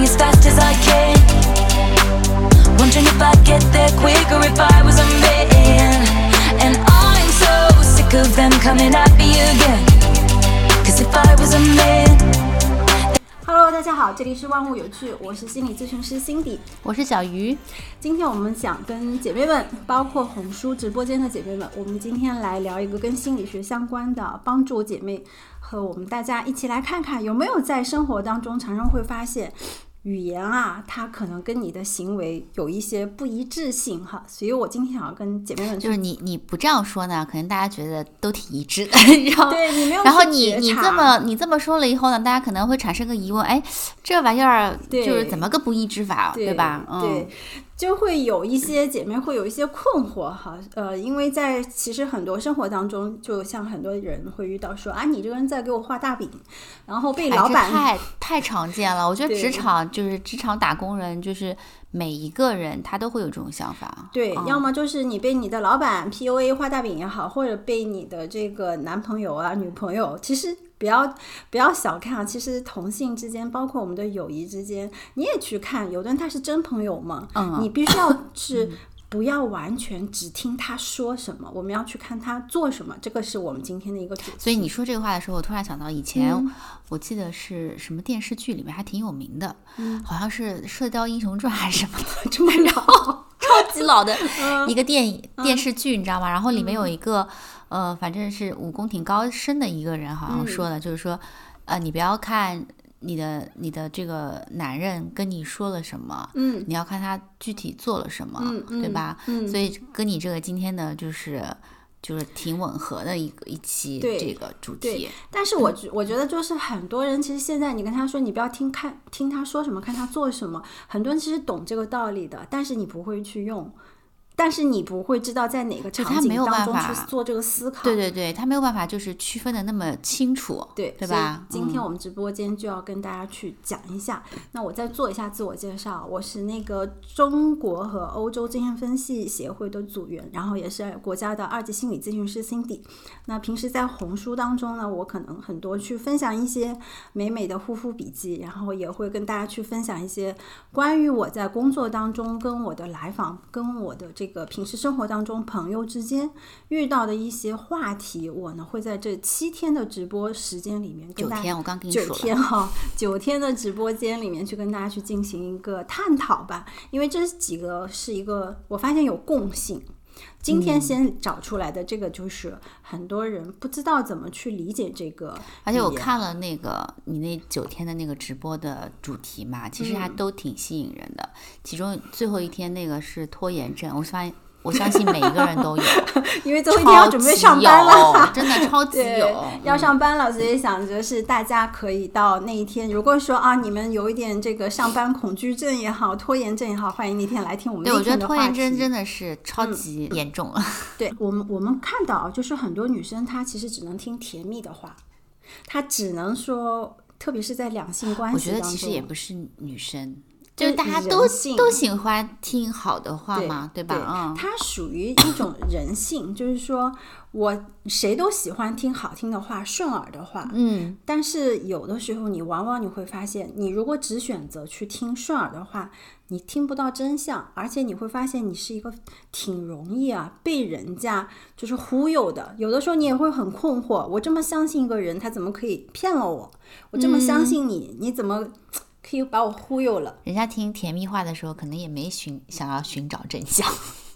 running as fast as I can. Wondering if I'd get there quicker if I was a man. And I'm so sick of them coming at me again. Cause if I was a man. Hello，大家好，这里是万物有趣，我是心理咨询师 Cindy。我是小鱼，今天我们想跟姐妹们，包括红书直播间的姐妹们，我们今天来聊一个跟心理学相关的，帮助姐妹和我们大家一起来看看有没有在生活当中常常会发现。语言啊，它可能跟你的行为有一些不一致性哈，所以我今天想要跟姐妹们就是你你不这样说呢，可能大家觉得都挺一致的，然后对你没有然后你你这么你这么说了以后呢，大家可能会产生个疑问，哎，这玩意儿就是怎么个不一致法，对吧？嗯，对，就会有一些姐妹会有一些困惑哈，呃，因为在其实很多生活当中，就像很多人会遇到说啊，你这个人在给我画大饼，然后被老板、太太常见了。我觉得职场就是职场打工人，就是每一个人他都会有这种想法。对，嗯要么就是你被你的老板 PUA 画大饼也好，或者被你的这个男朋友啊、女朋友，其实不要不要小看啊，其实同性之间，包括我们的友谊之间，你也去看，有的人他是真朋友嘛，嗯你必须要是。不要完全只听他说什么，我们要去看他做什么，这个是我们今天的一个主题。所以你说这个话的时候，我突然想到以前，嗯。我记得是什么电视剧里面还挺有名的，嗯。好像是《射雕英雄传》还是什么的，这么老，超级老的嗯。一个电影、电视剧，你知道吗？然后里面有一个，呃，反正是武功挺高深的一个人，好像说的，就是说，呃，你不要看你的你的这个男人跟你说了什么，嗯。你要看他具体做了什么，嗯嗯对吧？嗯。所以跟你这个今天的就是就是挺吻合的一个一期这个主对。题。但是我觉我觉得就是很多人其实现在你跟他说你不要听看听他说什么，看他做什么，很多人其实懂这个道理的，但是你不会去用，但是你不会知道在哪个场景当中去做这个思考。对对对，他没有办法就是区分的那么清楚，对对吧？今天嗯我们直播间就要跟大家去讲一下。那我再做一下自我介绍，我是那个中国和欧洲精神分析协会的组员，然后也是国家的二级心理咨询师 Cindy。那平时在红书当中呢，我可能很多去分享一些美美的护肤笔记，然后也会跟大家去分享一些关于我在工作当中跟我的来访、跟我的这个平时生活当中朋友之间遇到的一些话题，我呢会在这七天的直播时间里面跟大家九天，我刚跟你九说九，天哈，九天的直播间里面去跟大家去进行一个探讨吧，因为这几个是一个我发现有共性。今嗯。天先找出来的这个就是很多人不知道怎么去理解这个，而且我看了那个你那九天的那个直播的主题嘛，其实还嗯。都挺吸引人的。其中最后一天那个是拖延症，我发现我相信每一个人都有，因为最后一天要准备上班了。真的超级有，，要上班了，所以想着是大家可以到那一天。如果说啊，你们有一点这个上班恐惧症也好，拖延症也好，欢迎那天来听我们对，我觉得拖。延症真的是超级严重了。对我们，我们看到啊就是很多女生她其实只能听甜蜜的话，她只能说，特别是在两性关系当中，觉得其实也不是女生，就大家都都喜欢听好的话嘛，对吧？嗯，它属于一种人性，就是说我谁都喜欢听好听的话、顺耳的话，嗯，但是有的时候你往往你会发现，你如果只选择去听顺耳的话，你听不到真相，而且你会发现你是一个挺容易啊被人家就是忽悠的。有的时候你也会很困惑，我这么相信一个人，他怎么可以骗了我？我这么相信你，你怎么可以把我忽悠了？人家听甜蜜话的时候，可能也没寻想要寻找真相。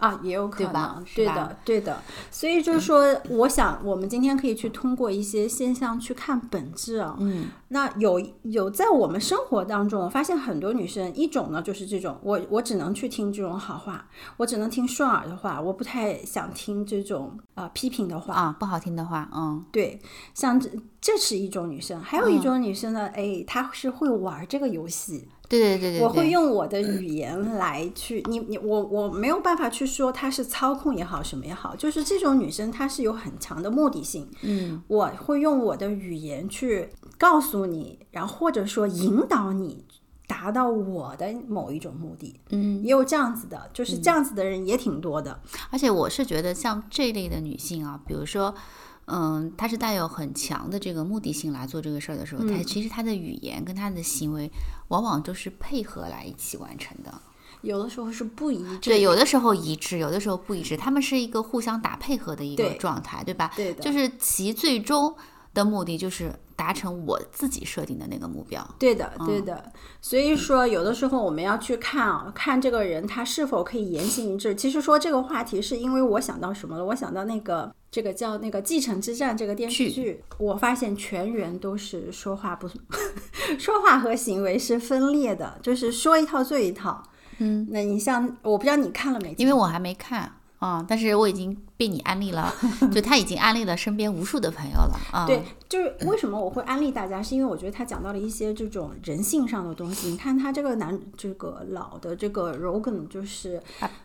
啊，也有可能，对吧对的，对的。所以就是说，我想我们今天可以去通过一些现象去看本质啊。嗯，那有有在我们生活当中，我发现很多女生，一种呢就是这种，我我只能去听这种好话，我只能听顺耳的话，我不太想听这种呃批评的话。啊，不好听的话，嗯，对，像这这是一种女生，还有一种女生呢，哎，她是会玩这个游戏。对对对对对，我会用我的语言来去，你你我我没有办法去说她是操控也好，什么也好，就是这种女生她是有很强的目的性。嗯，我会用我的语言去告诉你，然后或者说引导你达到我的某一种目的。嗯，也有这样子的，就是这样子的人也挺多的。而且我是觉得像这类的女性啊，比如说，嗯，他是带有很强的这个目的性来做这个事儿的时候，他其实他的语言跟他的行为往往都是配合来一起完成的。有的时候是不一致，对，有的时候一致，有的时候不一致，他们是一个互相打配合的一个状态，对吧？对的就是其最终的目的就是达成我自己设定的那个目标。对的，对的。所以说，有的时候我们要去看啊，看这个人他是否可以言行一致。其实说这个话题，是因为我想到什么了？我想到那个这个叫那个《继承之战》这个电视剧，我发现全员都是说话不，说话和行为是分裂的，就是说一套做一套。嗯，那你像我不知道你看了没？因为我还没看啊、但是我已经被你安利了，就他已经安利了身边无数的朋友了啊。对，就是为什么我会安利大家，是因为我觉得他讲到了一些这种人性上的东西。你看他这个男，这个老的这个 Rogan 就是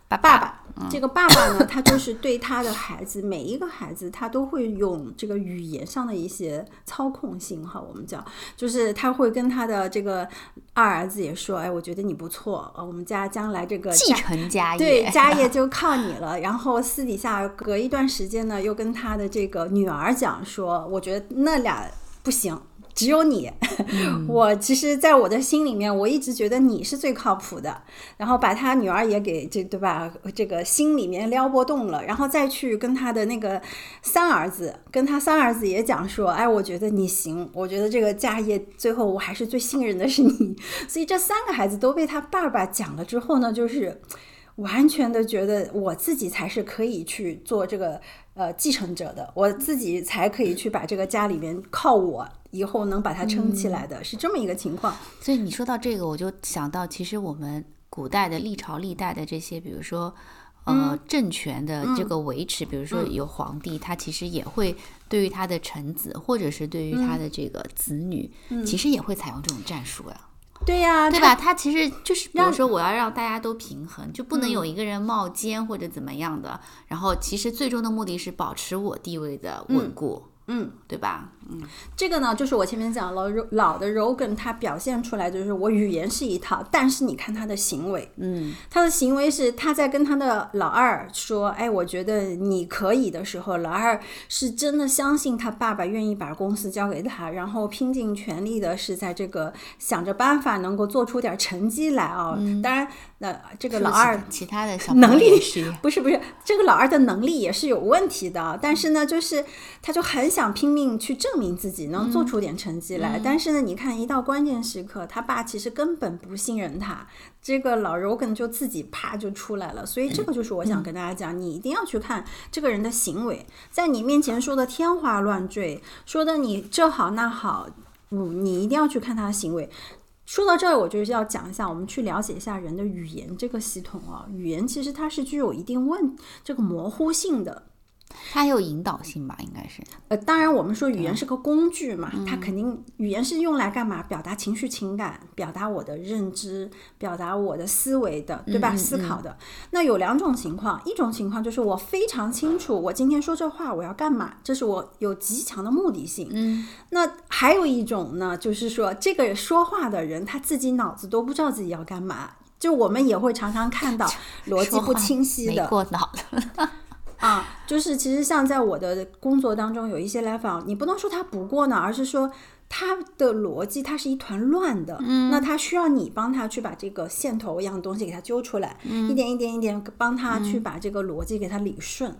爸爸爸，这个爸爸呢，他就是对他的孩子，每一个孩子，他都会用这个语言上的一些操控性哈，我们叫，就是他会跟他的这个二儿子也说，哎，我觉得你不错，呃，我们家将来这个继承家业，对，家业就靠你了。然后私底下隔一段时间呢，又跟他的这个女儿讲说，我觉得那俩不行。只有你，我其实，在我的心里面，我一直觉得你是最靠谱的。然后把他女儿也给这对吧？这个心里面撩拨动了，然后再去跟他的那个三儿子，跟他三儿子也讲说，哎，我觉得你行，我觉得这个家业最后我还是最信任的是你。所以这三个孩子都被他爸爸讲了之后呢，就是。完全的觉得我自己才是可以去做这个呃继承者的，我自己才可以去把这个家里面靠我以后能把它撑起来的，是这么一个情况。所以你说到这个，我就想到，其实我们古代的历朝历代的这些，比如说。呃，政权的这个维持，比如说有皇帝，他其实也会对于他的臣子，或者是对于他的这个子女，其实也会采用这种战术呀。对呀、对吧？他其实就是，比如说，我要让大家都平衡，就不能有一个人冒尖或者怎么样的。然后，其实最终的目的是保持我地位的稳固，嗯，对吧？嗯，这个呢，就是我前面讲了，老的 Rogan 他表现出来就是我语言是一套，但是你看他的行为，嗯，他的行为是他在跟他的老二说，哎，我觉得你可以的时候，老二是真的相信他爸爸愿意把公司交给他，然后拼尽全力的是在这个想着办法能够做出点成绩来啊、当然，那这个老二其他的小能力不是不是，这个老二的能力也是有问题的，但是呢，就是他就很想拼命去证明自己能做出点成绩来，但是呢，你看一到关键时刻，他爸其实根本不信任他，这个老 Rogan 就自己啪就出来了，所以这个就是我想跟大家讲，你一定要去看这个人的行为，在你面前说的天花乱坠，说的你这好那好，嗯，你一定要去看他的行为。说到这儿，我就是要讲一下，我们去了解一下人的语言这个系统啊。语言其实它是具有一定问这个模糊性的。它有引导性吧？应该是。呃，当然我们说语言是个工具嘛，它肯定语言是用来干嘛？表达情绪、情感，表达我的认知，表达我的思维的，对吧？思考的。那有两种情况，一种情况就是我非常清楚，我今天说这话我要干嘛，这是我有极强的目的性。嗯，那还有一种呢，就是说这个说话的人他自己脑子都不知道自己要干嘛。就我们也会常常看到 逻辑不清晰没的过脑的。啊，就是其实像在我的工作当中，有一些来访，你不能说他不过呢，而是说他的逻辑它是一团乱的，嗯，那他需要你帮他去把这个线头一样的东西给他揪出来，一点一点一点帮他去把这个逻辑给他理顺。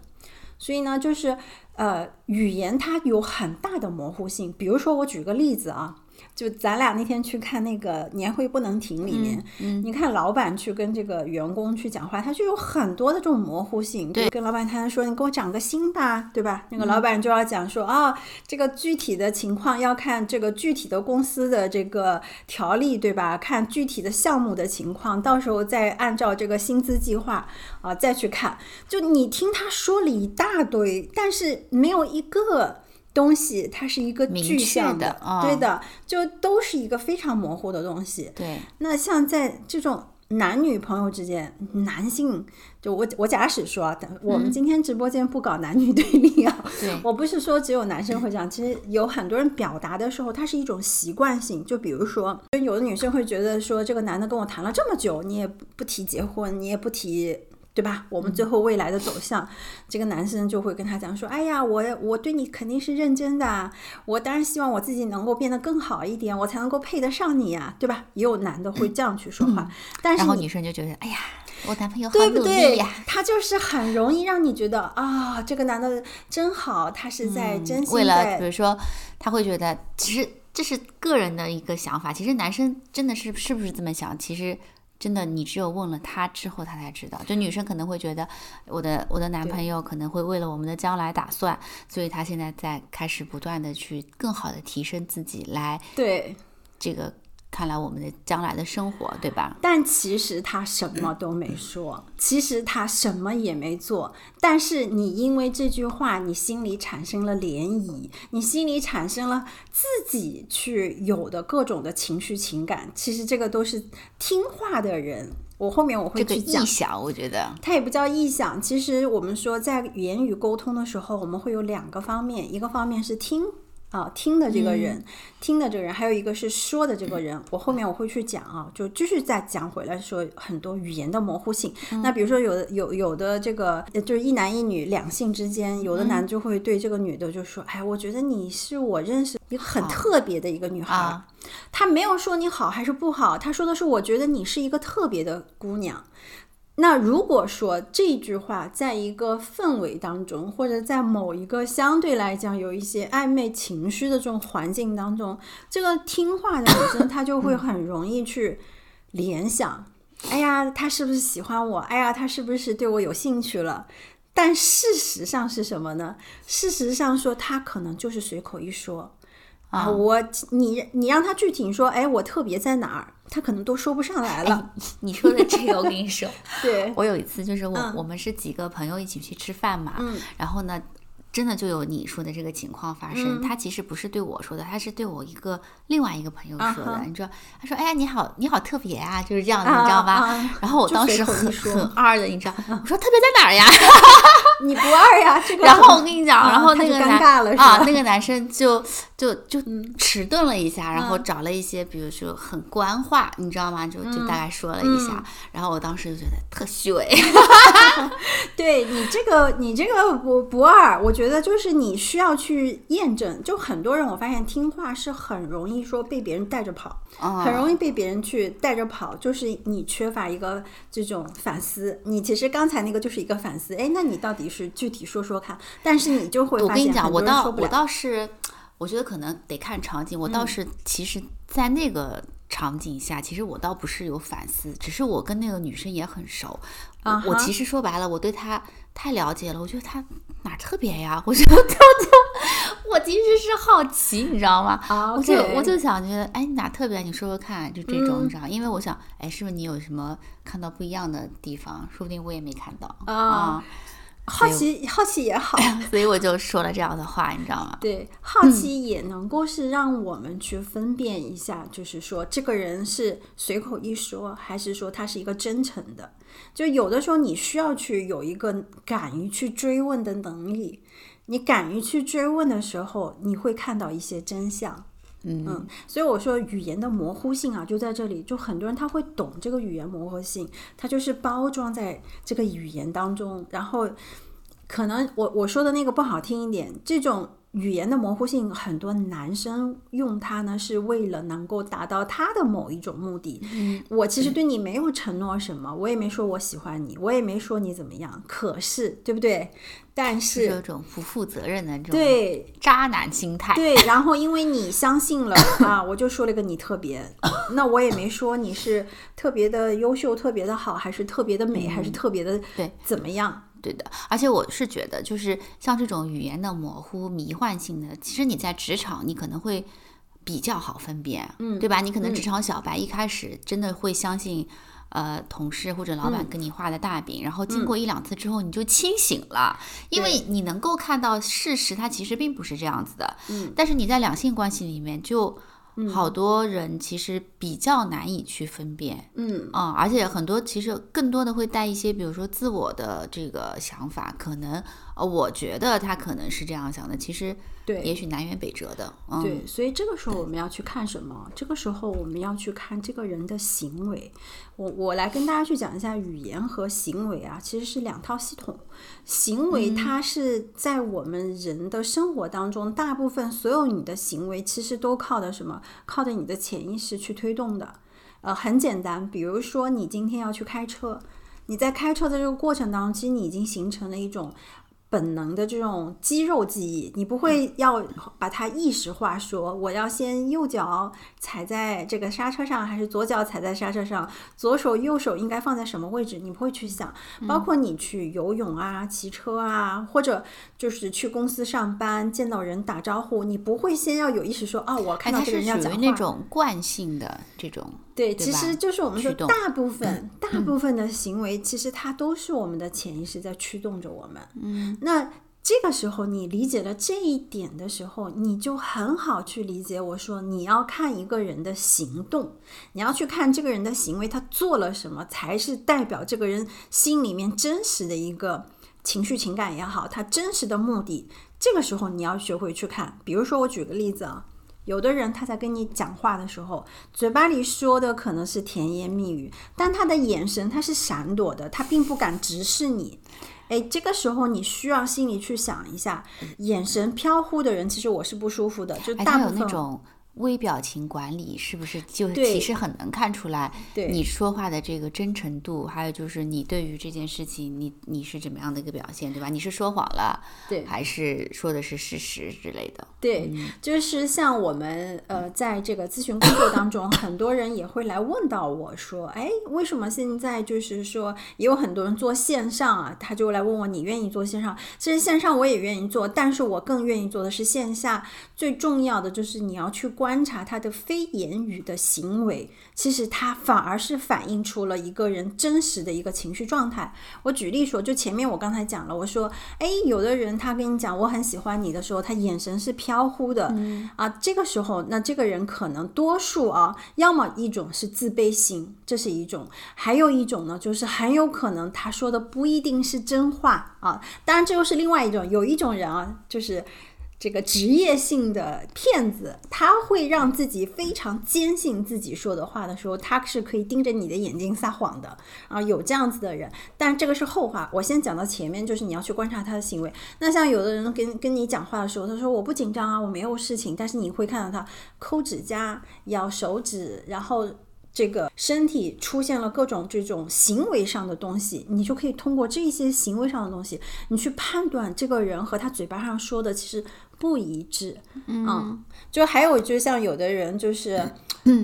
所以呢，就是呃，语言它有很大的模糊性。比如说，我举个例子啊，就咱俩那天去看那个年会不能停里面，你看老板去跟这个员工去讲话，他就有很多的这种模糊性。对，跟老板谈说你给我涨个薪吧，对吧？那个老板就要讲说啊，这个具体的情况要看这个具体的公司的这个条例，对吧？看具体的项目的情况，到时候再按照这个薪资计划啊再去看。就你听他说了一大堆，但是没有一个。东西它是一个具象确的啊对的，就都是一个非常模糊的东西。对，那像在这种男女朋友之间，男性就我我假使说我们今天直播间不搞男女对立啊，对我不是说只有男生会这样，其实有很多人表达的时候，它是一种习惯性。就比如说，有的女生会觉得说，这个男的跟我谈了这么久，你也不不提结婚，你也不提。对吧？我们最后未来的走向，这个男生就会跟他讲说：“哎呀，我我对你肯定是认真的，我当然希望我自己能够变得更好一点，我才能够配得上你啊，对吧？”也有男的会这样去说话，但是然后女生就觉得，哎呀，我男朋友好对不努力对呀。？他就是很容易让你觉得啊，这个男的真好，他是在真心嗯为了比如说，他会觉得其实这是个人的一个想法，其实男生真的是是不是这么想？其实真的你只有问了他之后，他才知道。就女生可能会觉得我的我的男朋友可能会为了我们的将来打算，所以他现在在开始不断的去更好的提升自己，来对。这个看来我们的将来的生活，对吧？但其实他什么都没说，其实他什么也没做。但是你因为这句话，你心里产生了涟漪，你心里产生了自己去有的各种的情绪情感。其实这个都是听话的人。我后面我会这个去讲臆。想，我觉得它也不叫臆想，其实我们说在言语沟通的时候，我们会有两个方面，一个方面是听啊听的这个人，听的这个人，还有一个是说的这个人。我后面我会去讲啊，就继续再讲回来说很多语言的模糊性。那比如说有的有有的这个呃就是一男一女两性之间，有的男就会对这个女的就说，哎，我觉得你是我认识一个很特别的一个女孩儿。啊他没有说你好还是不好，他说的是我觉得你是一个特别的姑娘。那如果说这句话在一个氛围当中，或者在某一个相对来讲有一些暧昧情绪的这种环境当中，这个听话的女生她就会很容易去联想，哎呀，他是不是喜欢我？哎呀，他是不是对我有兴趣了？但事实上是什么呢？事实上说他可能就是随口一说。啊，我你你让他具体说，哎，我特别在哪儿，他可能都说不上来了。你说的这个，我跟你说，对，我有一次就是我、嗯。我们是几个朋友一起去吃饭嘛，嗯。然后呢，真的就有你说的这个情况发生。嗯他其实不是对我说的，他是对我一个另外一个朋友说的。啊你知道，他说：“哎呀，你好，你好特别啊，就是这样的，啊你知道吧？”啊然后我当时很很二的，你知道，我说特别在哪儿呀？你不二呀，这个然。后我跟你讲，啊然后那个男啊，那个男生就就就嗯迟钝了一下，然后嗯找了一些，比如说很官话，你知道吗？就就大概说了一嗯下，然后我当时就觉得特虚伪。这个，你这个不不二，我觉得就是你需要去验证。就很多人，我发现听话是很容易说被别人带着跑，啊很容易被别人去带着跑，就是你缺乏一个这种反思。你其实刚才那个就是一个反思，哎，那你到底是具体说说看？但是你就会发现我跟你讲，我倒我。倒是，我觉得可能得看场景。我倒是其实，在那个场景下，其实我倒不是有反思，只是我跟那个女生也很熟。我其实说白了，我对她太了解了，我觉得她哪特别呀？我就 就就，我其实是好奇，你知道吗？啊我就我就想觉得，哎，你哪特别？你说说看，就这种，嗯你知道？因为我想，哎，是不是你有什么看到不一样的地方？说不定我也没看到啊啊，好奇，好奇也好。所以我就说了这样的话，你知道吗？对，好奇也能够是让我们去分辨一下，就是说这个人是随口一说，还是说他是一个真诚的。就有的时候你需要去有一个敢于去追问的能力，你敢于去追问的时候，你会看到一些真相。嗯嗯，所以我说语言的模糊性啊，就在这里，就很多人他会懂这个语言模糊性，他就是包装在这个语言当中，然后可能我我说的那个不好听一点，这种语言的模糊性，很多男生用它呢是为了能够达到他的某一种目的。嗯，我其实对你没有承诺什么，我也没说我喜欢你，我也没说你怎么样，可是对不对？但是有种不负责任的这种对渣男心态。对，然后因为你相信了啊，我就说了个你特别，那我也没说你是特别的优秀、特别的好，还是特别的美，还是特别的嗯对怎么样？对的，而且我是觉得，就是像这种语言的模糊、迷幻性的，其实你在职场你可能会比较好分辨，嗯对吧？你可能嗯职场小白一开始真的会相信。呃，同事或者老板嗯。跟你画的大饼，然后经过一两次之后，你就清醒了，因为你能够看到事实，它其实并不是这样子的。嗯，但是你在两性关系里面，就好多人其实比较难以去分辨。嗯。啊、而且很多其实更多的会带一些，比如说自我的这个想法，可能呃，我觉得他可能是这样想的，其实对也许南辕北辙的。嗯，对，所以这个时候我们要去看什么？这个时候我们要去看这个人的行为。我我来跟大家去讲一下，语言和行为啊，其实是两套系统。行为它是在我们人的生活当中，大部分所有你的行为其实都靠的什么？靠着你的潜意识去推动的。呃，很简单，比如说你今天要去开车，你在开车的这个过程当中，其实你已经形成了一种。本能的这种肌肉记忆，你不会要把它意识化，说我要先右脚踩在这个刹车上，还是左脚踩在刹车上，左手右手应该放在什么位置？你不会去想。包括你去游泳啊、骑车啊，或者就是去公司上班，见到人打招呼，你不会先要有意识说，哦，我看到这个人要讲话。那种惯性的这种。对，其实就是我们说，大部分嗯大部分的行为，其实它都是我们的潜意识在驱动着我们。嗯，那这个时候你理解了这一点的时候，你就很好去理解。我说你要看一个人的行动，你要去看这个人的行为，他做了什么，才是代表这个人心里面真实的一个情绪、情感也好，他真实的目的。这个时候你要学会去看。比如说，我举个例子啊。有的人他在跟你讲话的时候，嘴巴里说的可能是甜言蜜语，但他的眼神他是闪躲的，他并不敢直视你。哎，这个时候你需要心里去想一下，眼神飘忽的人，其实我是不舒服的。就大部分那种微表情管理，是不是就其实很能看出来对你说话的这个真诚度，还有就是你对于这件事情，你你是怎么样的一个表现，对吧？你是说谎了，对还是说的是事实之类的？对，就是像我们呃，在这个咨询工作当中，很多人也会来问到我说，哎，为什么现在就是说也有很多人做线上啊？他就来问我，你愿意做线上？其实线上我也愿意做，但是我更愿意做的是线下。最重要的就是你要去观察他的非言语的行为，其实他反而是反映出了一个人真实的一个情绪状态。我举例说，就前面我刚才讲了，我说，哎，有的人他跟你讲我很喜欢你的时候，他眼神是飘忽的、啊，这个时候，那这个人可能多数啊，要么一种是自卑心，这是一种；还有一种呢，就是很有可能他说的不一定是真话啊。当然，这又是另外一种，有一种人啊，就是。这个职业性的骗子，他会让自己非常坚信自己说的话的时候，他是可以盯着你的眼睛撒谎的啊，有这样子的人。但这个是后话，我先讲到前面，就是你要去观察他的行为。那像有的人跟跟你讲话的时候，他说我不紧张啊，我没有事情，但是你会看到他抠指甲、咬手指，然后。这个身体出现了各种这种行为上的东西，你就可以通过这些行为上的东西，你去判断这个人和他嘴巴上说的其实不一致。嗯，就还有就像有的人就是，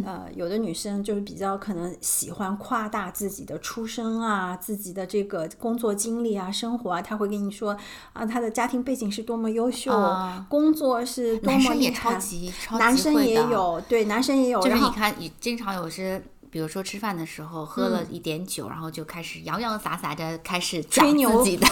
呃，有的女生就是比较可能喜欢夸大自己的出身啊，自己的这个工作经历啊、生活啊，她会跟你说啊，她的家庭背景是多么优秀，啊。工作是多男生也超级超级男生也有，对，男生也有，就是你看，你经常有时，比如说吃饭的时候喝了一点酒，然后就开始洋洋洒洒的开始讲吹牛自己的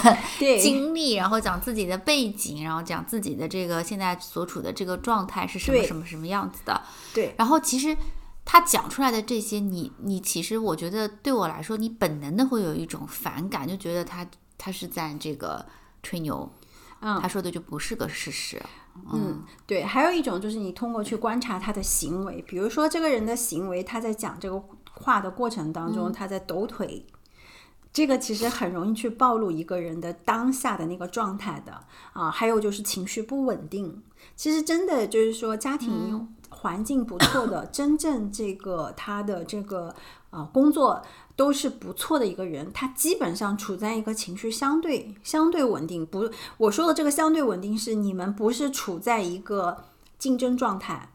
经历，然后讲自己的背景，然后讲自己的这个现在所处的这个状态是什么什么什么样子的。对然后其实他讲出来的这些，你你其实我觉得对我来说，你本能的会有一种反感，就觉得他他是在这个吹牛，嗯他说的就不是个事实。嗯，对，还有一种就是你通过去观察他的行为，比如说这个人的行为，他在讲这个话的过程当中，他在抖腿，这个其实很容易去暴露一个人的当下的那个状态的啊。还有就是情绪不稳定，其实真的就是说家庭环境不错的，真正这个他的这个啊工作。都是不错的一个人，他基本上处在一个情绪相对相对稳定。不，我说的这个相对稳定是你们不是处在一个竞争状态，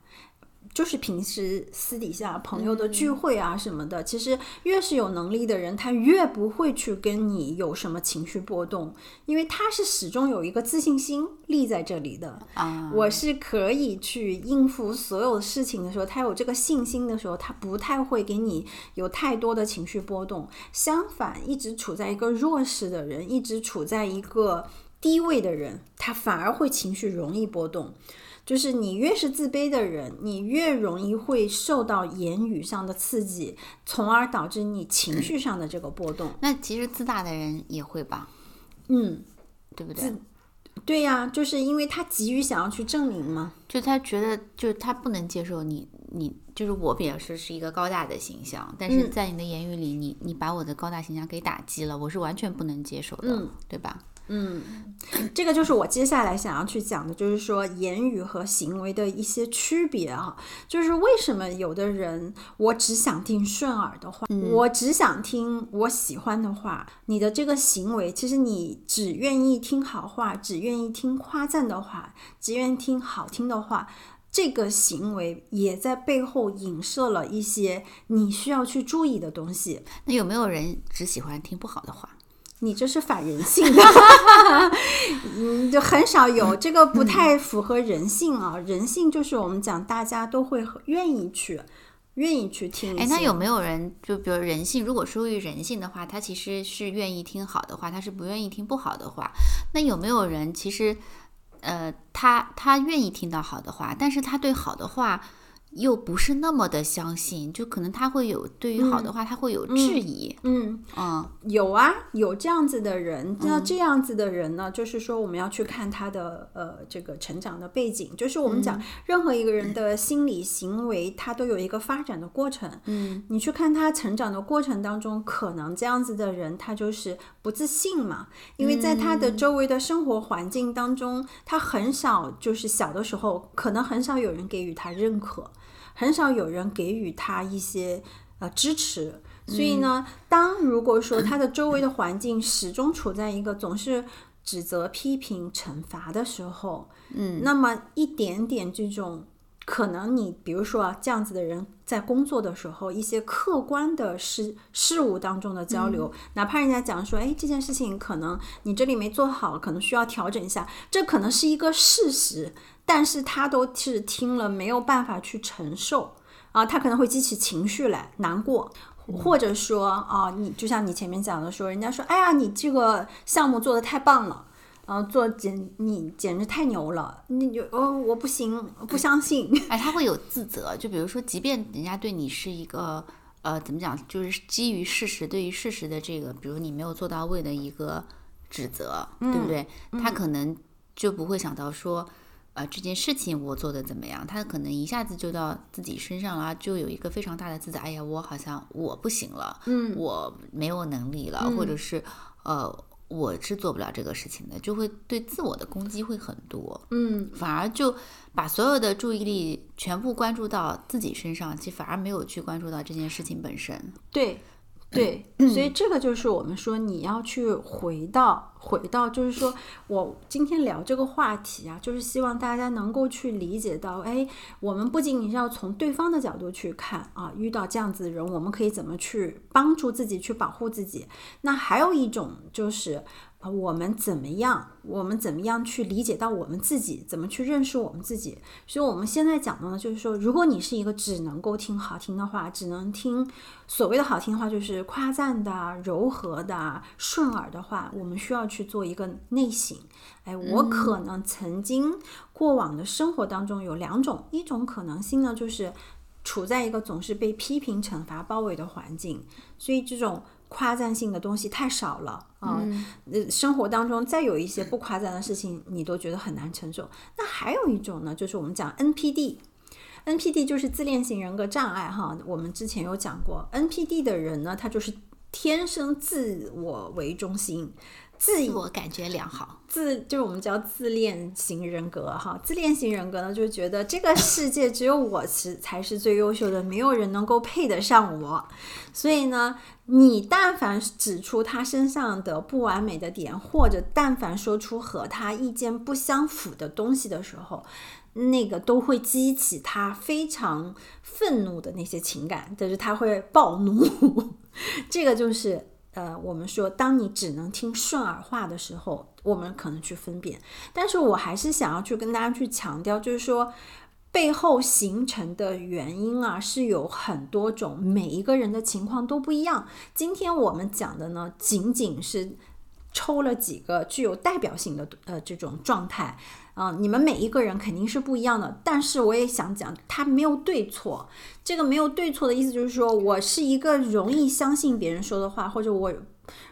就是平时私底下朋友的聚会啊什么的。其实越是有能力的人，他越不会去跟你有什么情绪波动，因为他是始终有一个自信心立在这里的。啊，我是可以去应付所有事情的时候，他有这个信心的时候，他不太会给你有太多的情绪波动。相反，一直处在一个弱势的人，一直处在一个低位的人，他反而会情绪容易波动。就是你越是自卑的人，你越容易会受到言语上的刺激，从而导致你情绪上的这个波动。那其实自大的人也会吧，嗯，对不对？对呀、就是因为他急于想要去证明嘛。就他觉得，就是他不能接受你，你就是我表示是一个高大的形象，但是嗯在你的言语里，你你把我的高大形象给打击了，我是完全不能接受的，嗯对吧？这个就是我接下来想要去讲的，就是说言语和行为的一些区别啊。就是为什么有的人我只想听顺耳的话，我只想听我喜欢的话，你的这个行为，其实你只愿意听好话，只愿意听夸赞的话，只愿意听好听的话。这个行为也在背后影射了一些你需要去注意的东西。那有没有人只喜欢听不好的话？你这是反人性的，嗯，就很少有这个不太符合人性啊。人性就是我们讲，大家都会愿意去，愿意去听。哎，那有没有人就比如人性，如果出于人性的话，他其实是愿意听好的话，他是不愿意听不好的话。那有没有人其实，呃，他他愿意听到好的话，但是他对好的话又不是那么的相信，就可能他会有对于好的话，他会有质疑。嗯，嗯有啊，有这样子的人。那这样子的人呢，就是说我们要去看他的呃这个成长的背景，就是我们讲任何一个人的心理行为，他都有一个发展的过程。嗯你去看他成长的过程当中，可能这样子的人他就是不自信嘛，因为在他的周围的生活环境当中，他很少就是小的时候，可能很少有人给予他认可，很少有人给予他一些呃支持。所以呢，当如果说他的周围的环境始终处在一个总是指责、批评、惩罚的时候，嗯，那么一点点这种可能你比如说啊，这样子的人在工作的时候，一些客观的事事物当中的交流，哪怕人家讲说，哎，这件事情可能你这里没做好，可能需要调整一下，这可能是一个事实，但是他都是听了没有办法去承受啊，他可能会激起情绪来，难过。或者说啊，你就像你前面讲的说，人家说，哎呀，你这个项目做的太棒了，啊，做简你简直太牛了，你就哦，我不行，不相信，哎，他会有自责，就比如说，即便人家对你是一个呃，怎么讲，就是基于事实，对于事实的这个，比如你没有做到位的一个指责，对不对？他可能就不会想到说，呃，这件事情我做的怎么样？他可能一下子就到自己身上了，就有一个非常大的自责，哎呀，我好像我不行了，嗯我没有能力了，或者是呃。我是做不了这个事情的，就会对自我的攻击会很多。嗯，反而就把所有的注意力全部关注到自己身上，其实反而没有去关注到这件事情本身。对。对，所以这个就是我们说你要去回到回到，就是说我今天聊这个话题啊，就是希望大家能够去理解到，哎，我们不仅仅是要从对方的角度去看啊，遇到这样子的人，我们可以怎么去帮助自己，去保护自己。那还有一种就是。啊，我们怎么样？我们怎么样去理解到我们自己？怎么去认识我们自己？所以，我们现在讲的呢，就是说，如果你是一个只能够听好听的话，只能听所谓的好听的话，就是夸赞的、柔和的、顺耳的话，我们需要去做一个内省。哎，我可能曾经过往的生活当中有两种，一种可能性呢，就是处在一个总是被批评、惩罚包围的环境，所以这种。夸赞性的东西太少了啊，呃，生活当中再有一些不夸赞的事情，你都觉得很难承受。那还有一种呢，就是我们讲 NPD，NPD 就是自恋型人格障碍哈。我们之前有讲过，NPD 的人呢，他就是天生自我为中心，自自我感觉良好，自就是我们叫自恋型人格哈，自恋型人格呢，就觉得这个世界只有我是才是最优秀的，没有人能够配得上我。所以呢，你但凡指出他身上的不完美的点，或者但凡说出和他意见不相符的东西的时候，那个都会激起他非常愤怒的那些情感，就是他会暴怒。这个就是呃，我们说，当你只能听顺耳话的时候，我们可能去分辨。但是我还是想要去跟大家去强调，就是说。背后形成的原因啊，是有很多种，每一个人的情况都不一样。今天我们讲的呢，仅仅是抽了几个具有代表性的呃这种状态，啊、你们每一个人肯定是不一样的，但是我也想讲，它没有对错。这个没有对错的意思就是说我是一个容易相信别人说的话，或者我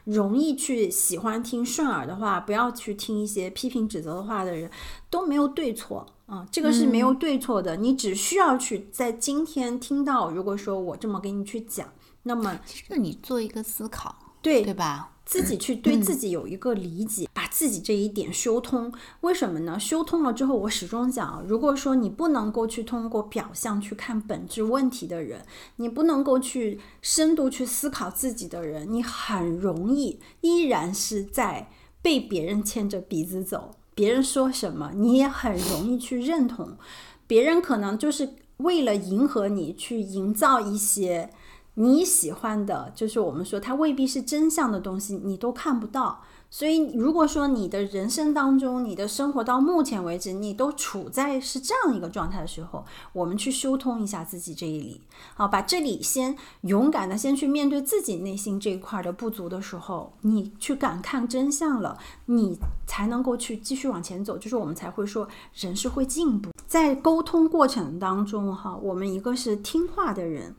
容易去喜欢听顺耳的话，不要去听一些批评指责的话的人，都没有对错啊、这个是没有对错的。你只需要去在今天听到，如果说我这么给你去讲，那么其实你做一个思考，对对吧？自己去对自己有一个理解，把自己这一点修通。为什么呢？修通了之后，我始终讲，如果说你不能够去通过表象去看本质问题的人，你不能够去深度去思考自己的人，你很容易依然是在被别人牵着鼻子走。别人说什么，你也很容易去认同。别人可能就是为了迎合你，去营造一些你喜欢的，就是我们说它未必是真相的东西，你都看不到。所以，如果说你的人生当中，你的生活到目前为止，你都处在是这样一个状态的时候，我们去修通一下自己这一里，好，把这里先勇敢的先去面对自己内心这一块的不足的时候，你去敢看真相了，你才能够去继续往前走，就是我们才会说人是会进步。在沟通过程当中，哈，我们一个是听话的人，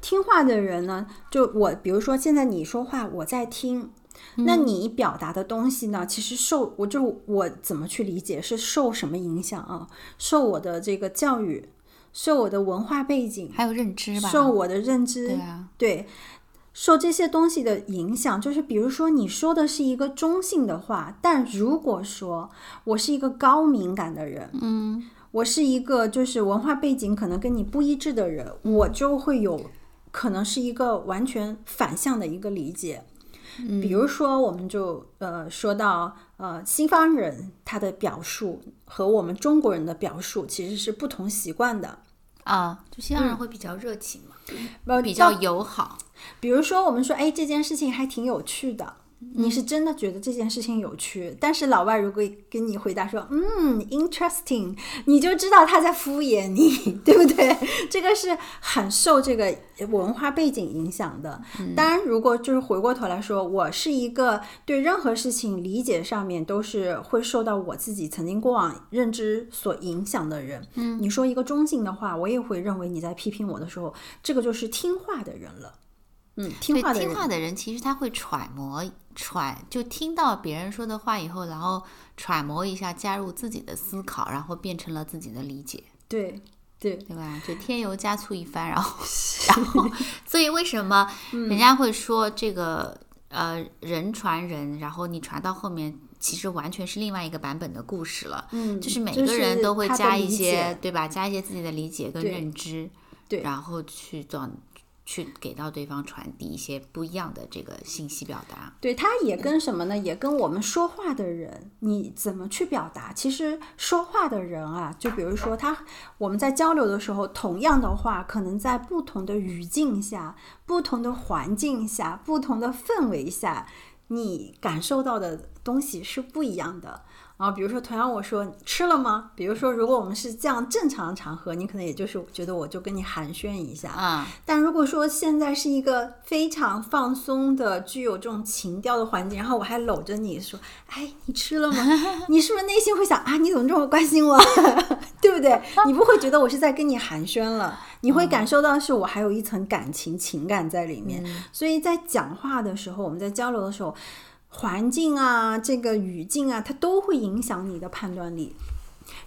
听话的人呢，就我，比如说现在你说话，我在听。那你表达的东西呢？其实受我就我怎么去理解是受什么影响啊？受我的这个教育，受我的文化背景，还有认知吧，受我的认知，对啊，对，受这些东西的影响，就是比如说你说的是一个中性的话，但如果说我是一个高敏感的人，嗯，我是一个就是文化背景可能跟你不一致的人，我就会有可能是一个完全反向的一个理解。比如说，我们就呃说到呃西方人他的表述和我们中国人的表述其实是不同习惯的。啊，就西方人会比较热情嘛，嗯，比较友好，比如说，我们说，哎，这件事情还挺有趣的，你是真的觉得这件事情有趣，但是老外如果跟你回答说，嗯，interesting，你就知道他在敷衍你，对不对？这个是很受这个文化背景影响的。当然，如果就是回过头来说，我是一个对任何事情理解上面都是会受到我自己曾经过往认知所影响的人。嗯，你说一个中性的话，我也会认为你在批评我的时候，这个就是听话的人了。嗯，听对话的人，听话的人，其实他会揣摩揣，就听到别人说的话以后，然后揣摩一下，加入自己的思考，然后变成了自己的理解，对对对吧？就添油加醋一番，然后，然后，所以为什么人家会说这个呃人传人，然后你传到后面，其实完全是另外一个版本的故事了。嗯，就是每就个人都会加一些，对吧？加一些自己的理解跟认知，对然后去做去给到对方传递一些不一样的这个信息表达。对，他也跟什么呢？也跟我们说话的人，你怎么去表达？其实说话的人啊，就比如说他，我们在交流的时候，同样的话，可能在不同的语境下、不同的环境下、不同的氛围下，你感受到的东西是不一样的。啊，比如说，同样我说吃了吗？比如说，如果我们是这样正常的场合，你可能也就是觉得我就跟你寒暄一下，啊、但如果说现在是一个非常放松的、具有这种情调的环境，然后我还搂着你说：“哎，你吃了吗？” 你是不是内心会想啊，你怎么这么关心我，对不对？你不会觉得我是在跟你寒暄了，你会感受到是我还有一层感情、情感在里面。所以在讲话的时候，我们在交流的时候，环境啊、这个语境啊，它都会影响你的判断力。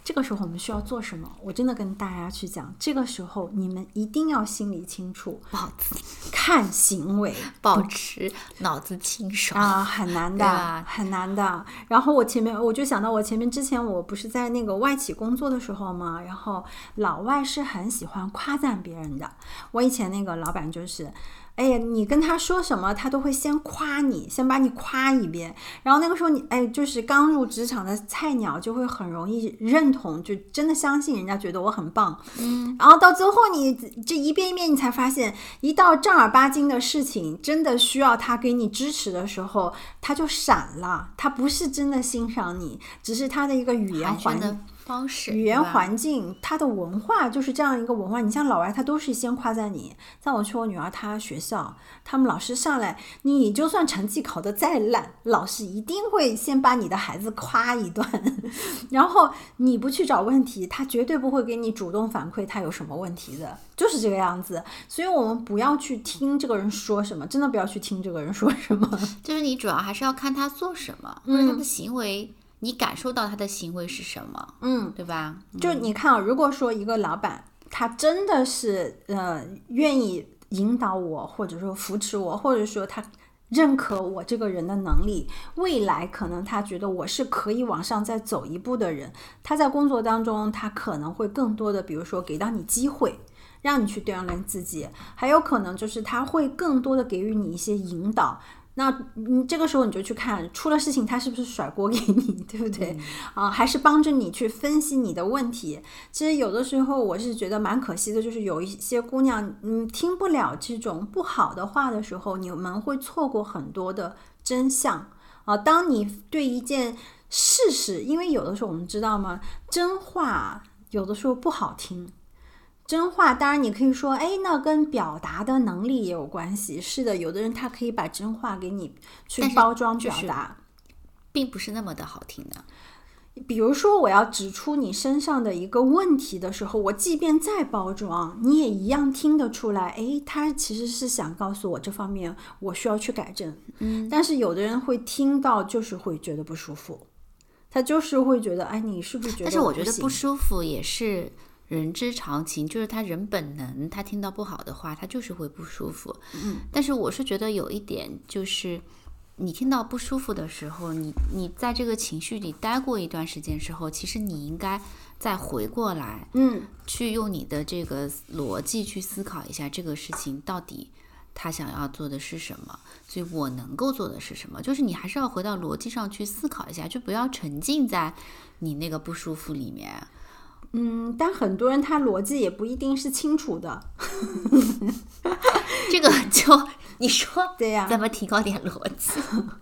这个时候我们需要做什么？我真的跟大家去讲，这个时候你们一定要心里清楚，保持看行为保持脑子清爽。啊，很难的，很难的。然后我前面我就想到，我前面之前我不是在那个外企工作的时候嘛，然后老外是很喜欢夸赞别人的。我以前那个老板就是。哎呀，你跟他说什么，他都会先夸你，先把你夸一遍。然后那个时候你，哎，就是刚入职场的菜鸟，就会很容易认同，就真的相信人家觉得我很棒。嗯，然后到最后你这一遍一遍，你才发现，一到正儿八经的事情，真的需要他给你支持的时候，他就闪了。他不是真的欣赏你，只是他的一个语言环寒暄的方式、语言环境，他的文化就是这样一个文化。你像老外，他都是先夸赞你。像我去我女儿她学校，他们老师上来，你就算成绩考得再烂，老师一定会先把你的孩子夸一顿，然后你不去找问题，他绝对不会给你主动反馈他有什么问题的，就是这个样子。所以我们不要去听这个人说什么，真的不要去听这个人说什么。就是你主要还是要看他做什么，或者他的行为，你感受到他的行为是什么，嗯，对吧？就你看啊，如果说一个老板他真的是呃愿意引导我，或者说扶持我，或者说他认可我这个人的能力，未来可能他觉得我是可以往上再走一步的人，他在工作当中他可能会更多的，比如说给到你机会。让你去锻炼自己，还有可能就是他会更多的给予你一些引导，那你这个时候你就去看出了事情，他是不是甩锅给你，对不对？啊，还是帮着你去分析你的问题。其实有的时候我是觉得蛮可惜的，就是有一些姑娘，嗯，听不了这种不好的话的时候，你们会错过很多的真相啊。当你对一件事实，因为有的时候我们知道吗，真话有的时候不好听。真话，当然你可以说，哎，那跟表达的能力也有关系。是的，有的人他可以把真话给你去包装就是表达。并不是那么的好听的。比如说，我要指出你身上的一个问题的时候，我即便再包装，你也一样听得出来。诶，他其实是想告诉我这方面我需要去改正。嗯，但是有的人会听到，就是会觉得不舒服，他就是会觉得，哎，你是不是觉得？但是我觉得不舒服也是人之常情，就是他人本能，他听到不好的话，他就是会不舒服。嗯，但是我是觉得有一点就是。你听到不舒服的时候，你你在这个情绪里待过一段时间之后，其实你应该再回过来，嗯，去用你的这个逻辑去思考一下这个事情到底他想要做的是什么，所以我能够做的是什么，就是你还是要回到逻辑上去思考一下，就不要沉浸在你那个不舒服里面。嗯，但很多人他逻辑也不一定是清楚的。这个就你说 对呀怎么提高点逻辑？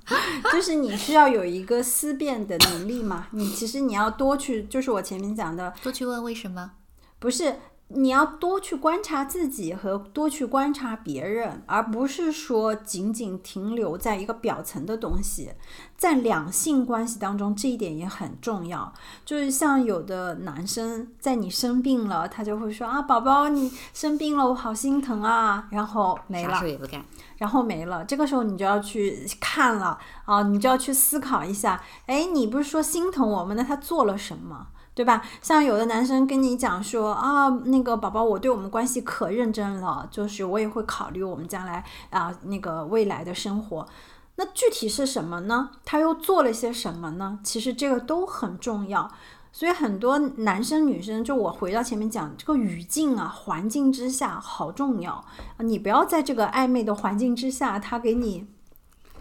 就是你需要有一个思辨的能力嘛。你其实你要多去，就是我前面讲的，多去问为什么。不是你要多去观察自己和多去观察别人，而不是说仅仅停留在一个表层的东西。在两性关系当中，这一点也很重要。就是像有的男生在你生病了，他就会说啊，宝宝你生病了，我好心疼啊，然后没了啥事。也不干，然后没了，这个时候你就要去看了啊，你就要去思考一下，哎，你不是说心疼我们，那他做了什么？对吧？像有的男生跟你讲说啊，那个宝宝，我对我们关系可认真了，就是我也会考虑我们将来啊那个未来的生活。那具体是什么呢？他又做了些什么呢？其实这个都很重要。所以很多男生女生，就我回到前面讲，这个语境啊、环境之下好重要啊！你不要在这个暧昧的环境之下，他给你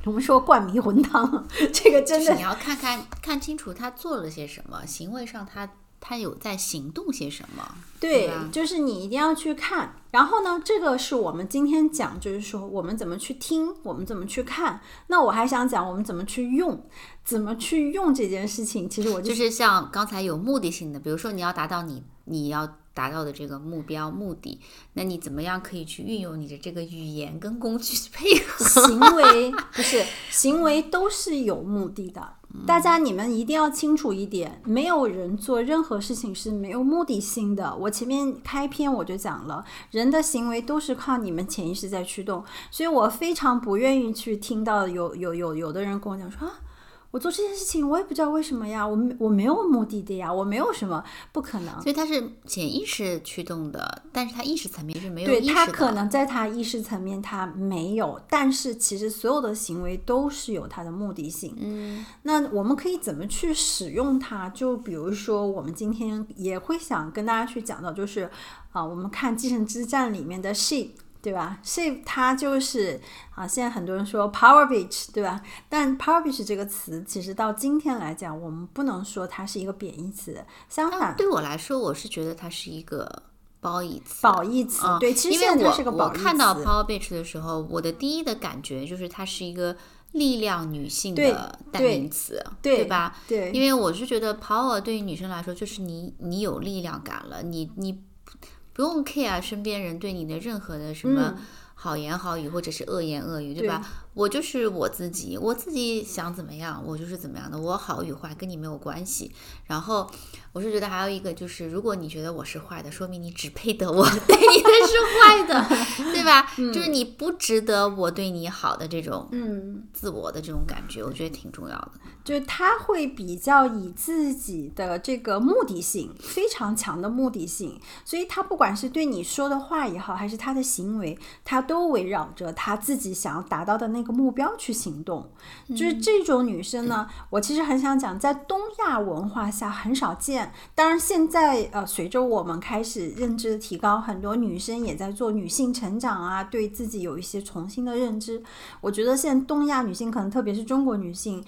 我们说灌迷魂汤，这个真的就是你要看看看清楚他做了些什么，行为上他他有在行动些什么。对吧，就是你一定要去看。然后呢，这个是我们今天讲，就是说我们怎么去听，我们怎么去看。那我还想讲我们怎么去用，怎么去用这件事情。其实我就就是像刚才有目的性的，比如说你要达到你你要达到的这个目标目的，那你怎么样可以去运用你的这个语言跟工具去配合？行为不是行为都是有目的的。大家你们一定要清楚一点，没有人做任何事情是没有目的性的。我前面开篇我就讲了，人的行为都是靠你们潜意识在驱动，所以我非常不愿意去听到有有有有的人跟我讲说啊。我做这件事情，我也不知道为什么呀，我没我没有目的的呀，我没有什么，不可能。所以它是潜意识驱动的，但是它意识层面是没有对他意识的。可能在他意识层面他没有，但是其实所有的行为都是有它的目的性。嗯，那我们可以怎么去使用它？就比如说，我们今天也会想跟大家去讲到，就是啊、我们看《继承之战》里面的 she。对吧？shape 它就是啊，现在很多人说 power bitch，对吧？但 power bitch 这个词，其实到今天来讲，我们不能说它是一个贬义词，相反，对我来说，我是觉得它是一个褒义词。褒义词。嗯对，其实因为现在它我是个褒义词。我看到 power bitch 的时候，我的第一的感觉就是它是一个力量女性的代名词，对吧？对，因为我是觉得 power 对于女生来说，就是你你有力量感了，你你不用 care 身边人对你的任何的什么嗯好言好语或者是恶言恶语，对对吧？我就是我自己，我自己想怎么样，我就是怎么样的，我好与坏跟你没有关系。然后我是觉得还有一个就是，如果你觉得我是坏的，说明你只配得我 对你坏的，对吧？就是你不值得我对你好的这种嗯，自我的这种感觉，我觉得挺重要的。就是他会比较以自己的这个目的性非常强的目的性，所以他不管是对你说的话也好，还是他的行为，他都围绕着他自己想要达到的那个目标去行动。就是这种女生呢，我其实很想讲，在东亚文化下很少见。当然，现在呃，随着我们开始认知的提高，很多女生也在做女性成长啊，对自己有一些重新的认知。我觉得现在东亚女性，可能特别是中国女性。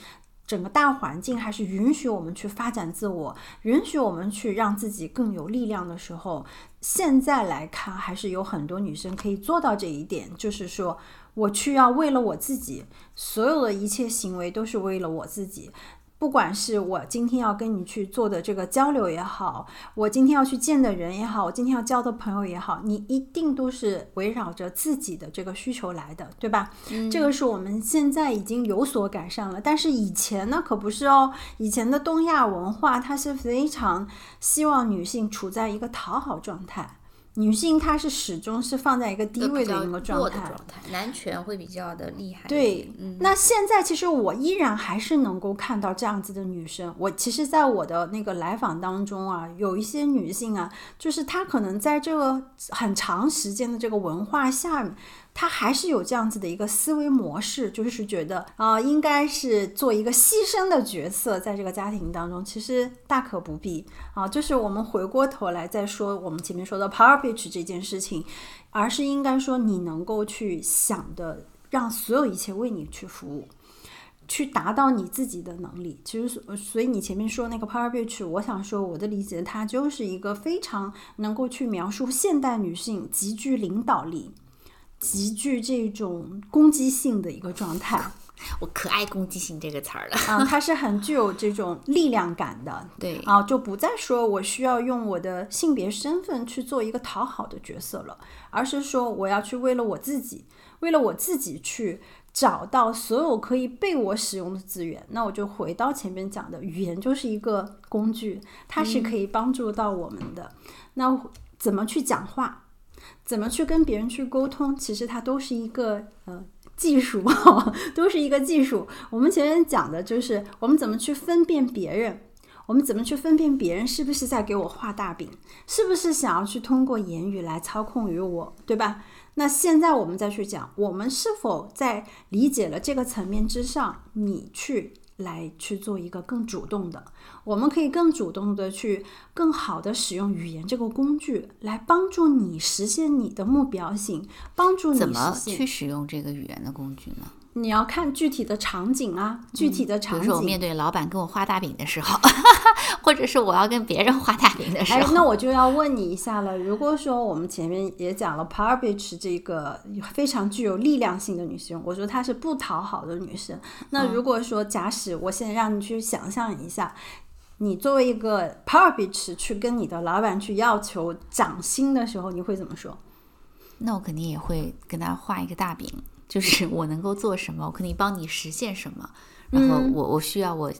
整个大环境还是允许我们去发展自我，允许我们去让自己更有力量的时候，现在来看还是有很多女生可以做到这一点，就是说我去要为了我自己，所有的一切行为都是为了我自己。不管是我今天要跟你去做的这个交流也好，我今天要去见的人也好，我今天要交的朋友也好，你一定都是围绕着自己的这个需求来的，对吧？这个是我们现在已经有所改善了，但是以前呢可不是哦。以前的东亚文化，它是非常希望女性处在一个讨好状态，女性她是始终是放在一个低位的一个状态。状态，男权会比较的厉害对。，嗯，那现在其实我依然还是能够看到这样子的女生。我其实，在我的那个来访当中啊，有一些女性啊，就是她可能在这个很长时间的这个文化下，他还是有这样子的一个思维模式，就是觉得啊、应该是做一个牺牲的角色，在这个家庭当中，其实大可不必啊。就是我们回过头来再说我们前面说的 power bitch 这件事情，而是应该说你能够去想的，让所有一切为你去服务。去达到你自己的能力，其实所所以你前面说那个 power bitch，我想说我的理解，它就是一个非常能够去描述现代女性极具领导力、极具这种攻击性的一个状态。我可爱攻击性这个词儿了。啊，它是很具有这种力量感的。对啊，就不再说我需要用我的性别身份去做一个讨好的角色了，而是说我要去为了我自己，为了我自己去找到所有可以被我使用的资源。那我就回到前面讲的，语言就是一个工具，它是可以帮助到我们的。那怎么去讲话？怎么去跟别人去沟通？其实它都是一个呃技术，都是一个技术。我们前面讲的就是我们怎么去分辨别人，我们怎么去分辨别人是不是在给我画大饼，是不是想要去通过言语来操控于我，对吧？那现在我们再去讲，我们是否在理解了这个层面之上，你去来去做一个更主动的，我们可以更主动的去更好的使用语言这个工具，来帮助你实现你的目标性，帮助你怎么去使用这个语言的工具呢？你要看具体的场景啊，具体的场景。如说我面对老板跟我画大饼的时候，或者是我要跟别人画大饼的时哎，候，那我就要问你一下了。如果说我们前面也讲了 Power Bitch 这个非常具有力量性的女生，我说她是不讨好的女生。那如果说假使我现在让你去想象一下，你作为一个 Power Bitch 去跟你的老板去要求涨薪的时候，你会怎么说？那我肯定也会跟他画一个大饼，就是我能够做什么，我肯定帮你实现什么，然后我我需要我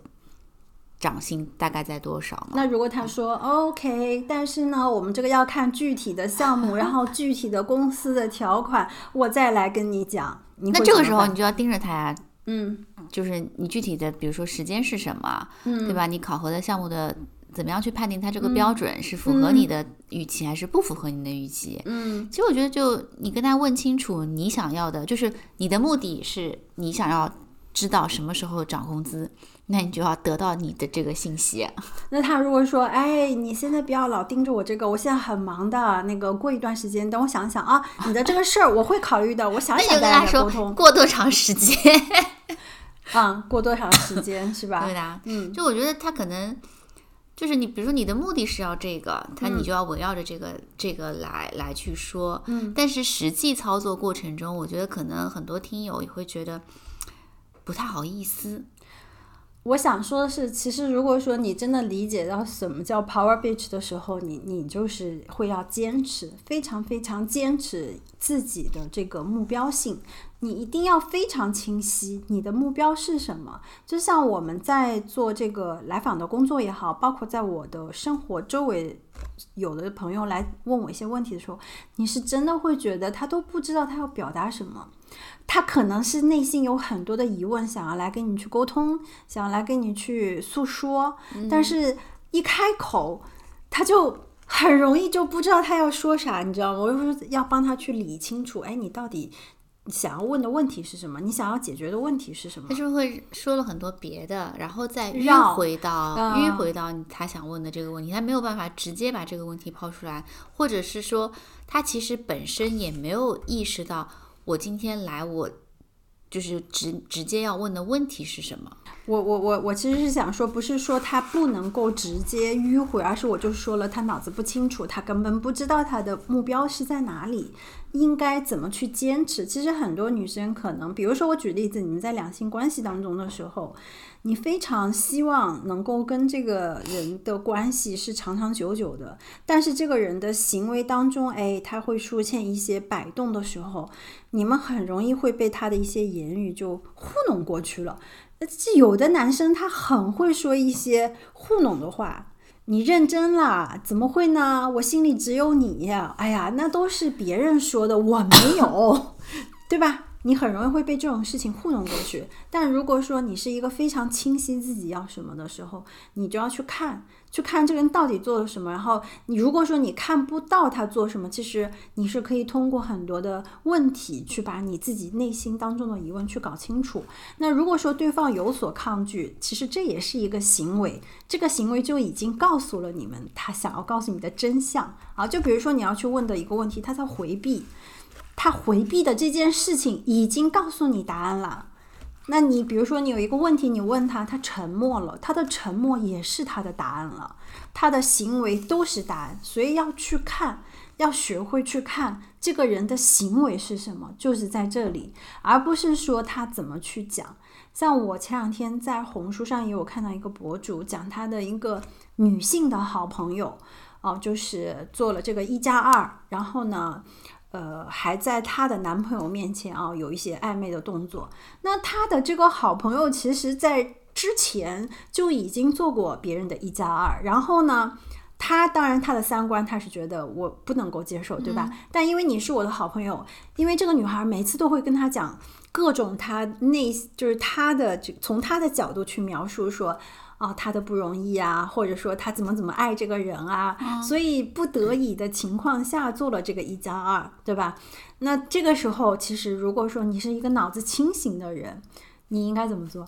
涨薪大概在多少嘛？那如果他说 OK，但是呢，我们这个要看具体的项目，然后具体的公司的条款，我再来跟你讲。你那这个时候你就要盯着他呀，嗯就是你具体的，比如说时间是什么，嗯对吧？你考核的项目的怎么样去判定它这个标准是符合你的预期还是不符合你的预期？嗯其实我觉得，就你跟他问清楚你想要的，就是你的目的是你想要知道什么时候涨工资，那你就要得到你的这个信息。那他如果说，哎，你现在不要老盯着我这个，我现在很忙的，那个过一段时间，等我想想啊，你的这个事儿我会考虑的，我想 想再跟他说沟通。过多长时间，啊、过多长时间是吧？对的。嗯就我觉得他可能就是你，比如说你的目的是要这个，他你就要围绕着这个、这个来来去说。嗯，但是实际操作过程中，我觉得可能很多听友也会觉得，不太好意思。我想说的是，其实如果说你真的理解到什么叫 power bitch 的时候，你你就是会要坚持，非常非常坚持自己的这个目标性，你一定要非常清晰你的目标是什么。就像我们在做这个来访的工作也好，包括在我的生活周围，有的朋友来问我一些问题的时候，你是真的会觉得他都不知道他要表达什么。他可能是内心有很多的疑问，想要来跟你去沟通，想要来跟你去诉说，但是一开口，他就很容易就不知道他要说啥，你知道吗？我就是要帮他去理清楚，哎，你到底想要问的问题是什么？你想要解决的问题是什么他？就会说了很多别的，然后再迂绕回到嗯迂回到他想问的这个问题，他没有办法直接把这个问题抛出来，或者是说他其实本身也没有意识到我今天来我就是直直接要问的问题是什么。我我我我其实是想说，不是说他不能够直接迂回，而是我就说了，他脑子不清楚，他根本不知道他的目标是在哪里，应该怎么去坚持。其实很多女生可能，比如说我举例子，你们在两性关系当中的时候，你非常希望能够跟这个人的关系是长长久久的，但是这个人的行为当中，哎，他会出现一些摆动的时候，你们很容易会被他的一些言语就糊弄过去了。这有的男生他很会说一些糊弄的话，你认真啦？怎么会呢？我心里只有你呀！哎呀，那都是别人说的，我没有，对吧？你很容易会被这种事情糊弄过去。但如果说你是一个非常清晰自己要什么的时候，你就要去看，去看这个人到底做了什么。然后你如果说你看不到他做什么，其实你是可以通过很多的问题去把你自己内心当中的疑问去搞清楚。那如果说对方有所抗拒，其实这也是一个行为，这个行为就已经告诉了你们他想要告诉你的真相啊。就比如说你要去问的一个问题，他在回避，他回避的这件事情已经告诉你答案了。那你比如说你有一个问题，你问他，他沉默了，他的沉默也是他的答案了，他的行为都是答案，所以要去看，要学会去看这个人的行为是什么，就是在这里，而不是说他怎么去讲。像我前两天在红书上也有看到一个博主讲他的一个女性的好朋友，哦、就是做了这个一加二，然后呢。呃，还在她的男朋友面前啊，有一些暧昧的动作。那她的这个好朋友，其实在之前就已经做过别人的一加二，然后呢，她当然她的三观她是觉得我不能够接受，对吧？但因为你是我的好朋友，因为这个女孩每次都会跟他讲各种她内就是她的这从她的角度去描述说。啊，他的不容易啊，或者说他怎么怎么爱这个人啊，所以不得已的情况下做了这个一加二，对吧？那这个时候，其实如果说你是一个脑子清醒的人，你应该怎么做？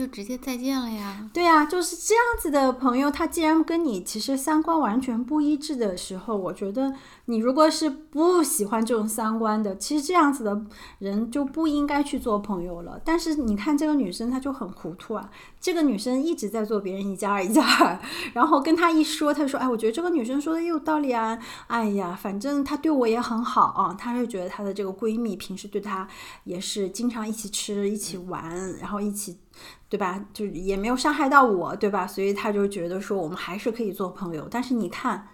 就直接再见了呀。对呀、就是这样子的朋友，他既然跟你其实三观完全不一致的时候，我觉得你如果是不喜欢这种三观的，其实这样子的人就不应该去做朋友了。但是你看这个女生，她就很糊涂啊。这个女生一直在做别人一加二一加二，然后跟她一说，她说：“哎，我觉得这个女生说的也有道理啊。哎呀，反正她对我也很好啊。她就觉得她的这个闺蜜平时对她也是经常一起吃、一起玩，然后一起。”对吧？就也没有伤害到我，对吧？所以他就觉得说我们还是可以做朋友。但是你看，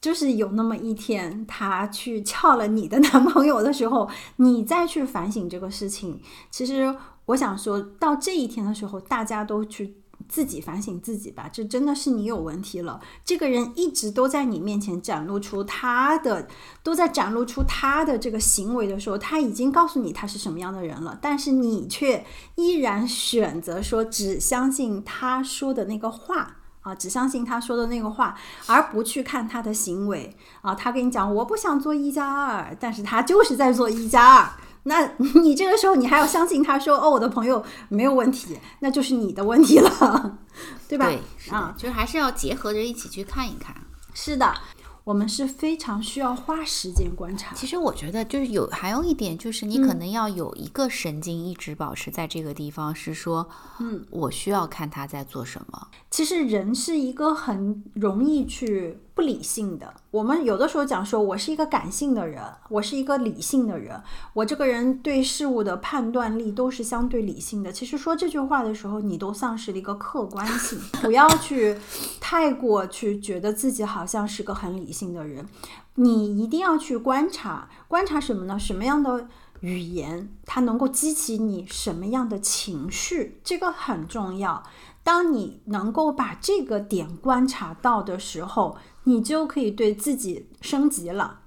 就是有那么一天，他去撬了你的 男朋友的时候，你再去反省这个事情。其实我想说到这一天的时候，大家都去自己反省自己吧。这真的是你有问题了。这个人一直都在你面前展露出他的，都在展露出他的这个行为的时候，他已经告诉你他是什么样的人了，但是你却依然选择说只相信他说的那个话。啊，只相信他说的那个话，而不去看他的行为啊。他跟你讲我不想做一加二，但是他就是在做一加二。那 你这个时候你还要相信他说哦，我的朋友没有问题，那就是你的问题了，对吧？对，啊，就是还是要结合着一起去看一看。是的，我们是非常需要花时间观察。其实我觉得就是有还有一点就是你嗯可能要有一个神经一直保持在这个地方，是说，嗯，我需要看他在做什么。其实人是一个很容易去不理性的。我们有的时候讲说，我是一个感性的人，我是一个理性的人，我这个人对事物的判断力都是相对理性的。其实说这句话的时候，你都丧失了一个客观性，不要去太过去觉得自己好像是个很理性的人。你一定要去观察，观察什么呢？什么样的语言它能够激起你什么样的情绪？这个很重要。当你能够把这个点观察到的时候，你就可以对自己升级了。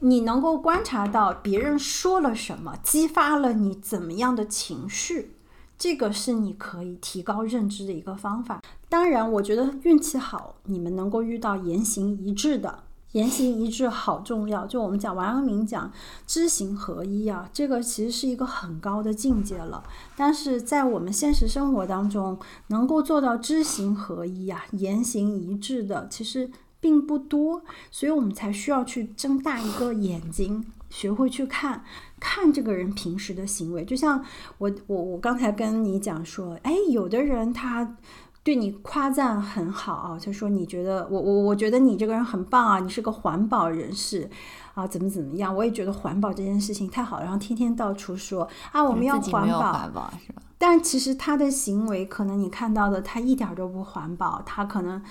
你能够观察到别人说了什么，激发了你怎么样的情绪，这个是你可以提高认知的一个方法。当然，我觉得运气好，你们能够遇到言行一致的。言行一致好重要，就我们讲王阳明讲知行合一啊，这个其实是一个很高的境界了。但是在我们现实生活当中，能够做到知行合一啊，言行一致的，其实并不多，所以我们才需要去睁大一个眼睛，学会去看看这个人平时的行为。就像我我我刚才跟你讲说，哎，有的人他。对你夸赞很好啊，他说你觉得我我我觉得你这个人很棒啊，你是个环保人士啊，怎么怎么样？我也觉得环保这件事情太好，然后天天到处说啊，我们要环保，环保是吧？但其实他的行为可能你看到的他一点都不环保，他可能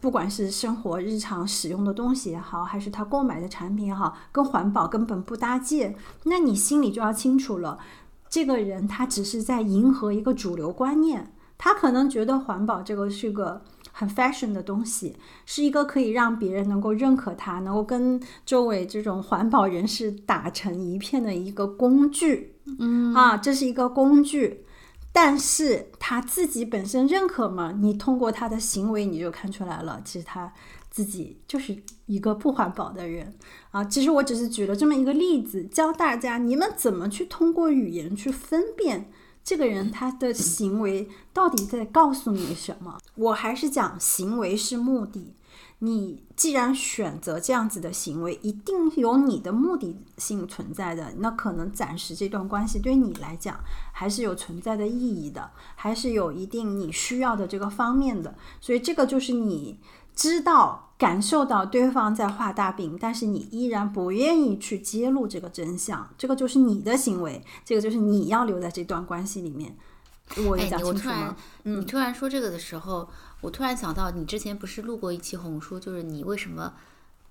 不管是生活日常使用的东西也好，还是他购买的产品也好，跟环保根本不搭界，那你心里就要清楚了，这个人他只是在迎合一个主流观念。他可能觉得环保这个是个很 fashion 的东西，是一个可以让别人能够认可他，能够跟周围这种环保人士打成一片的一个工具。嗯啊，这是一个工具，但是他自己本身认可吗？你通过他的行为你就看出来了，其实他自己就是一个不环保的人啊。其实我只是举了这么一个例子，教大家你们怎么去通过语言去分辨。这个人他的行为到底在告诉你什么？我还是讲行为是目的。你既然选择这样子的行为，一定有你的目的性存在的。那可能暂时这段关系对你来讲还是有存在的意义的，还是有一定你需要的这个方面的。所以这个就是你。知道感受到对方在画大饼，但是你依然不愿意去揭露这个真相，这个就是你的行为，这个就是你要留在这段关系里面。我讲清楚吗？你突然说这个的时候，我突然想到，你之前不是录过一期红书，就是你为什么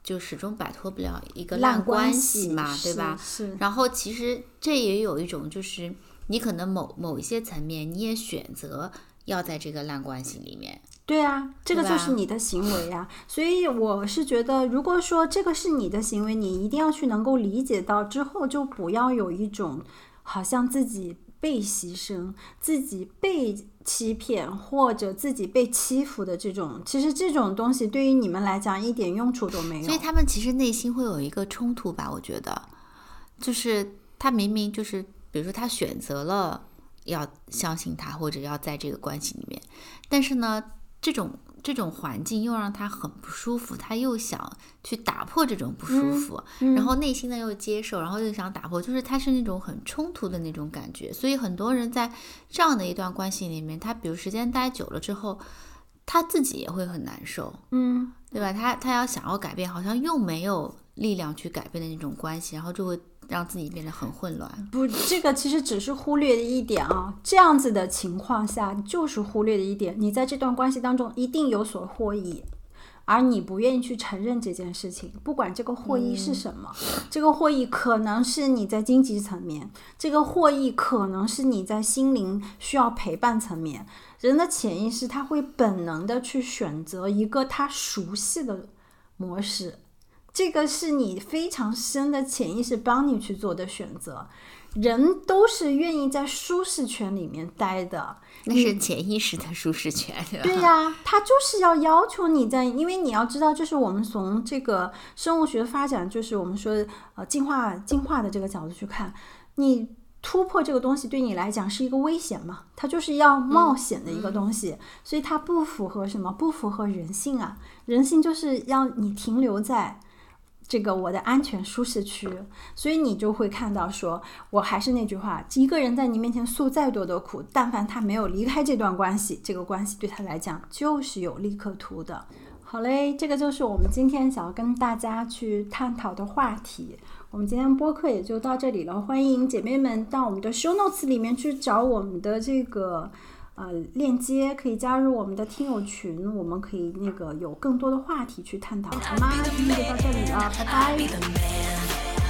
就始终摆脱不了一个烂关系嘛，对吧？是。然后其实这也有一种，就是你可能某某一些层面，你也选择要在这个烂关系里面。对啊，这个就是你的行为呀。所以我是觉得，如果说这个是你的行为，你一定要去能够理解到之后，就不要有一种好像自己被牺牲、自己被欺骗或者自己被欺负的这种。其实这种东西对于你们来讲一点用处都没有。所以他们其实内心会有一个冲突吧？我觉得，就是他明明就是，比如说他选择了要相信他，或者要在这个关系里面，但是呢？这种这种环境又让他很不舒服，他又想去打破这种不舒服，然后内心呢又接受，然后又想打破，就是他是那种很冲突的那种感觉。所以很多人在这样的一段关系里面，他比如时间待久了之后，他自己也会很难受，嗯，对吧？他他要想要改变，好像又没有力量去改变的那种关系，然后就会。让自己变得很混乱。不，这个其实只是忽略的一点啊。这样子的情况下，就是忽略的一点。你在这段关系当中一定有所获益，而你不愿意去承认这件事情。不管这个获益是什么，这个获益可能是你在经济层面，这个获益可能是你在心灵需要陪伴层面。人的潜意识他会本能的去选择一个他熟悉的模式。这个是你非常深的潜意识帮你去做的选择，人都是愿意在舒适圈里面待的，那是潜意识的舒适圈，对呀，他就是要要求你在，因为你要知道，就是我们从这个生物学发展，就是我们说呃进化进化的这个角度去看，你突破这个东西对你来讲是一个危险嘛，它就是要冒险的一个东西，所以它不符合什么？不符合人性啊，人性就是要你停留在。这个我的安全舒适区，所以你就会看到，说我还是那句话，一个人在你面前诉再多的苦，但凡他没有离开这段关系，这个关系对他来讲就是有利可图的，好嘞，这个就是我们今天想要跟大家去探讨的话题。我们今天播客也就到这里了，欢迎姐妹们到我们的 show notes 里面去找我们的这个呃链接，可以加入我们的听友群，我们可以那个有更多的话题去探讨，好吗？今天就到这里了，拜拜。